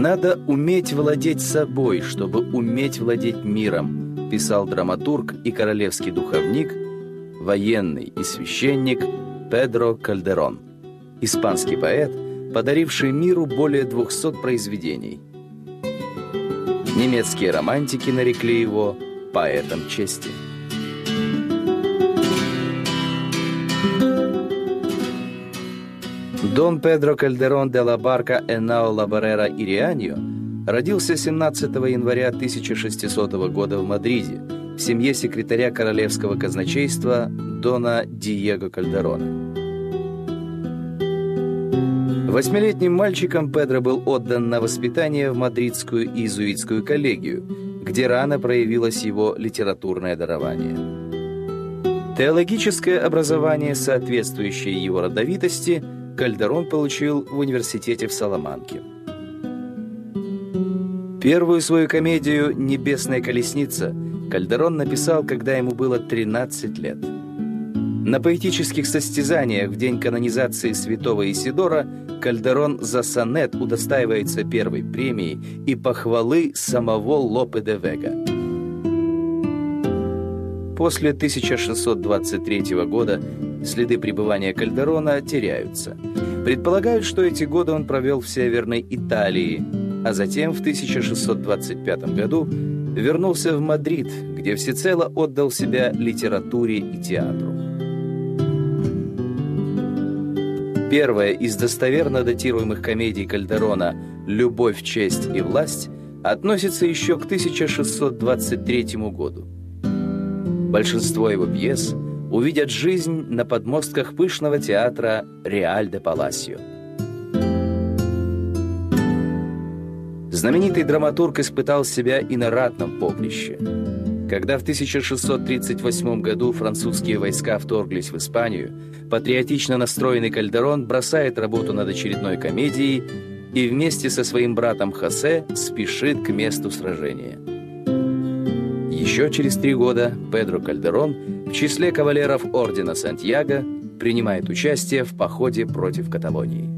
«Надо уметь владеть собой, чтобы уметь владеть миром», писал драматург и королевский духовник, военный и священник Педро Кальдерон, испанский поэт, подаривший миру более 200 произведений. Немецкие романтики нарекли его поэтом чести. Дон Педро Кальдерон де ла Барка Энао ла Баррера Ирианьо родился 17 января 1600 года в Мадриде в семье секретаря королевского казначейства Дона Диего Кальдерона. Восьмилетним мальчиком Педро был отдан на воспитание в мадридскую иезуитскую коллегию, где рано проявилось его литературное дарование. Теологическое образование, соответствующее его родовитости – Кальдерон получил в университете в Саламанке. Первую свою комедию «Небесная колесница» Кальдерон написал, когда ему было 13 лет. На поэтических состязаниях в день канонизации святого Исидора Кальдерон за сонет удостаивается первой премии и похвалы самого Лопе де Вега. После 1623 года следы пребывания Кальдерона теряются. Предполагают, что эти годы он провел в Северной Италии, а затем в 1625 году вернулся в Мадрид, где всецело отдал себя литературе и театру. Первая из достоверно датируемых комедий Кальдерона «Любовь, честь и власть» относится еще к 1623 году. Большинство его пьес – увидят жизнь на подмостках пышного театра «Реаль де Паласио». Знаменитый драматург испытал себя и на ратном поприще. Когда в 1638 году французские войска вторглись в Испанию, патриотично настроенный Кальдерон бросает работу над очередной комедией и вместе со своим братом Хосе спешит к месту сражения. Еще через три года Педро Кальдерон в числе кавалеров Ордена Сантьяго принимает участие в походе против Каталонии.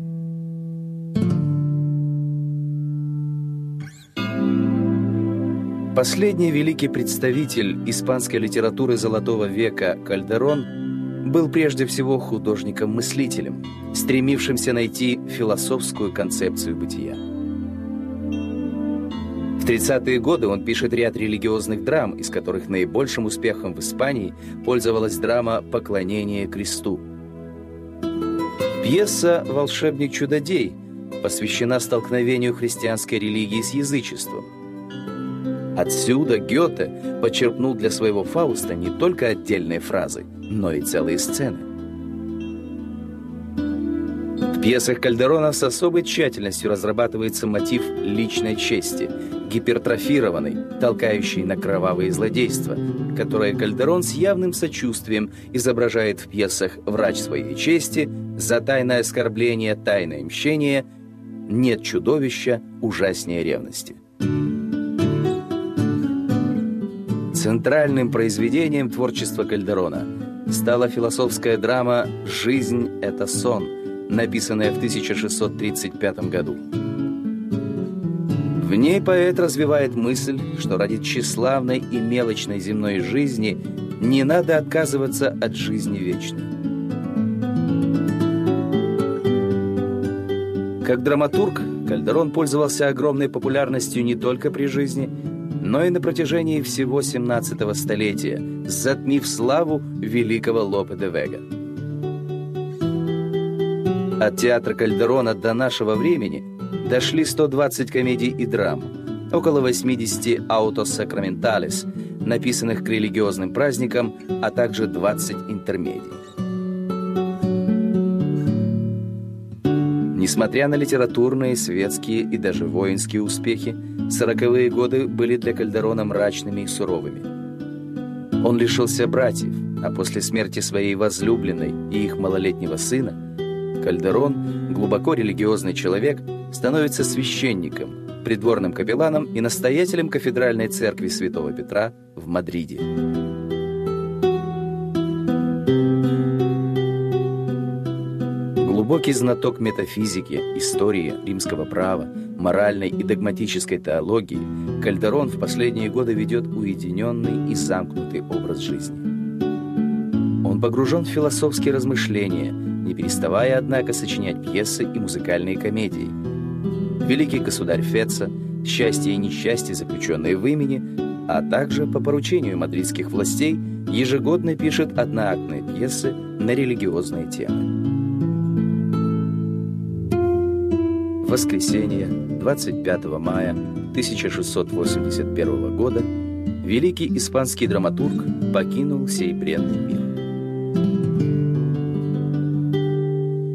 Последний великий представитель испанской литературы Золотого века Кальдерон был прежде всего художником-мыслителем, стремившимся найти философскую концепцию бытия. В 30-е годы он пишет ряд религиозных драм, из которых наибольшим успехом в Испании пользовалась драма «Поклонение кресту». Пьеса «Волшебник-чудодей» посвящена столкновению христианской религии с язычеством. Отсюда Гёте подчеркнул для своего Фауста не только отдельные фразы, но и целые сцены. В пьесах Кальдерона с особой тщательностью разрабатывается мотив личной чести – гипертрофированный, толкающий на кровавые злодейства, которое Кальдерон с явным сочувствием изображает в пьесах «Врач своей чести», «За тайное оскорбление, тайное мщение», «Нет чудовища, ужаснее ревности». Центральным произведением творчества Кальдерона стала философская драма «Жизнь – это сон», написанная в 1635 году. В ней поэт развивает мысль, что ради тщеславной и мелочной земной жизни не надо отказываться от жизни вечной. Как драматург, Кальдерон пользовался огромной популярностью не только при жизни, но и на протяжении всего 17-го столетия, затмив славу великого Лопе де Вега. От театра Кальдерона до нашего времени дошли 120 комедий и драм, около 80 аутосакраменталес, написанных к религиозным праздникам, а также 20 интермедий. Несмотря на литературные, светские и даже воинские успехи, сороковые годы были для Кальдерона мрачными и суровыми. Он лишился братьев, а после смерти своей возлюбленной и их малолетнего сына, Кальдерон, глубоко религиозный человек, становится священником, придворным капелланом и настоятелем кафедральной церкви Святого Петра в Мадриде. Глубокий знаток метафизики, истории, римского права, моральной и догматической теологии Кальдерон в последние годы ведет уединенный и замкнутый образ жизни. Он погружен в философские размышления, не переставая, однако, сочинять пьесы и музыкальные комедии. Великий государь Феца, счастье и несчастье, заключенные в имени, а также по поручению мадридских властей ежегодно пишет одноактные пьесы на религиозные темы. воскресенье, 25 мая 1681 года, великий испанский драматург покинул сей бренный мир.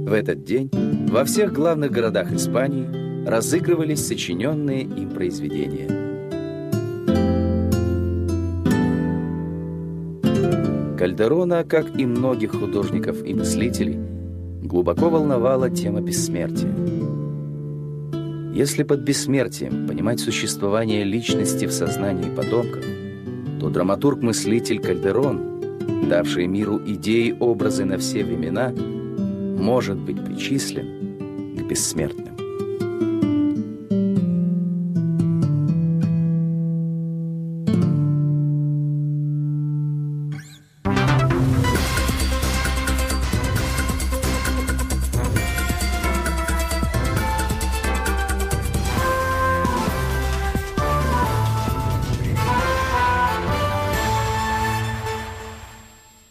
В этот день во всех главных городах Испании разыгрывались сочиненные им произведения. Кальдерона, как и многих художников и мыслителей, глубоко волновала тема бессмертия. Если под бессмертием понимать существование личности в сознании потомков, то драматург-мыслитель Кальдерон, давший миру идеи, образы на все времена, может быть причислен к бессмертным.